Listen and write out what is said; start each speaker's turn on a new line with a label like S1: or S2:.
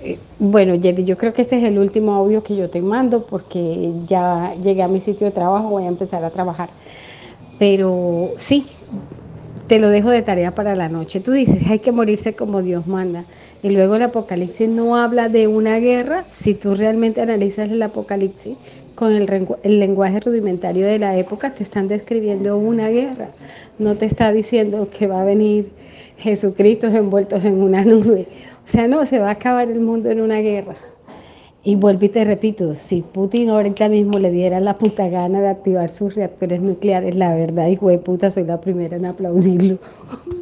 S1: Eh, bueno, Jerry, yo creo que este es el último audio que yo te mando porque ya llegué a mi sitio de trabajo, voy a empezar a trabajar. Pero sí, te lo dejo de tarea para la noche. Tú dices, hay que morirse como Dios manda. Y luego el Apocalipsis no habla de una guerra. Si tú realmente analizas el Apocalipsis con el, el, lenguaje rudimentario de la época, te están describiendo una guerra. No te está diciendo que va a venir Jesucristo envueltos en una nube. O sea, no, se va a acabar el mundo en una guerra. Y vuelvo y te repito, si Putin ahorita mismo le diera la puta gana de activar sus reactores nucleares, la verdad, hijo de puta, soy la primera en aplaudirlo.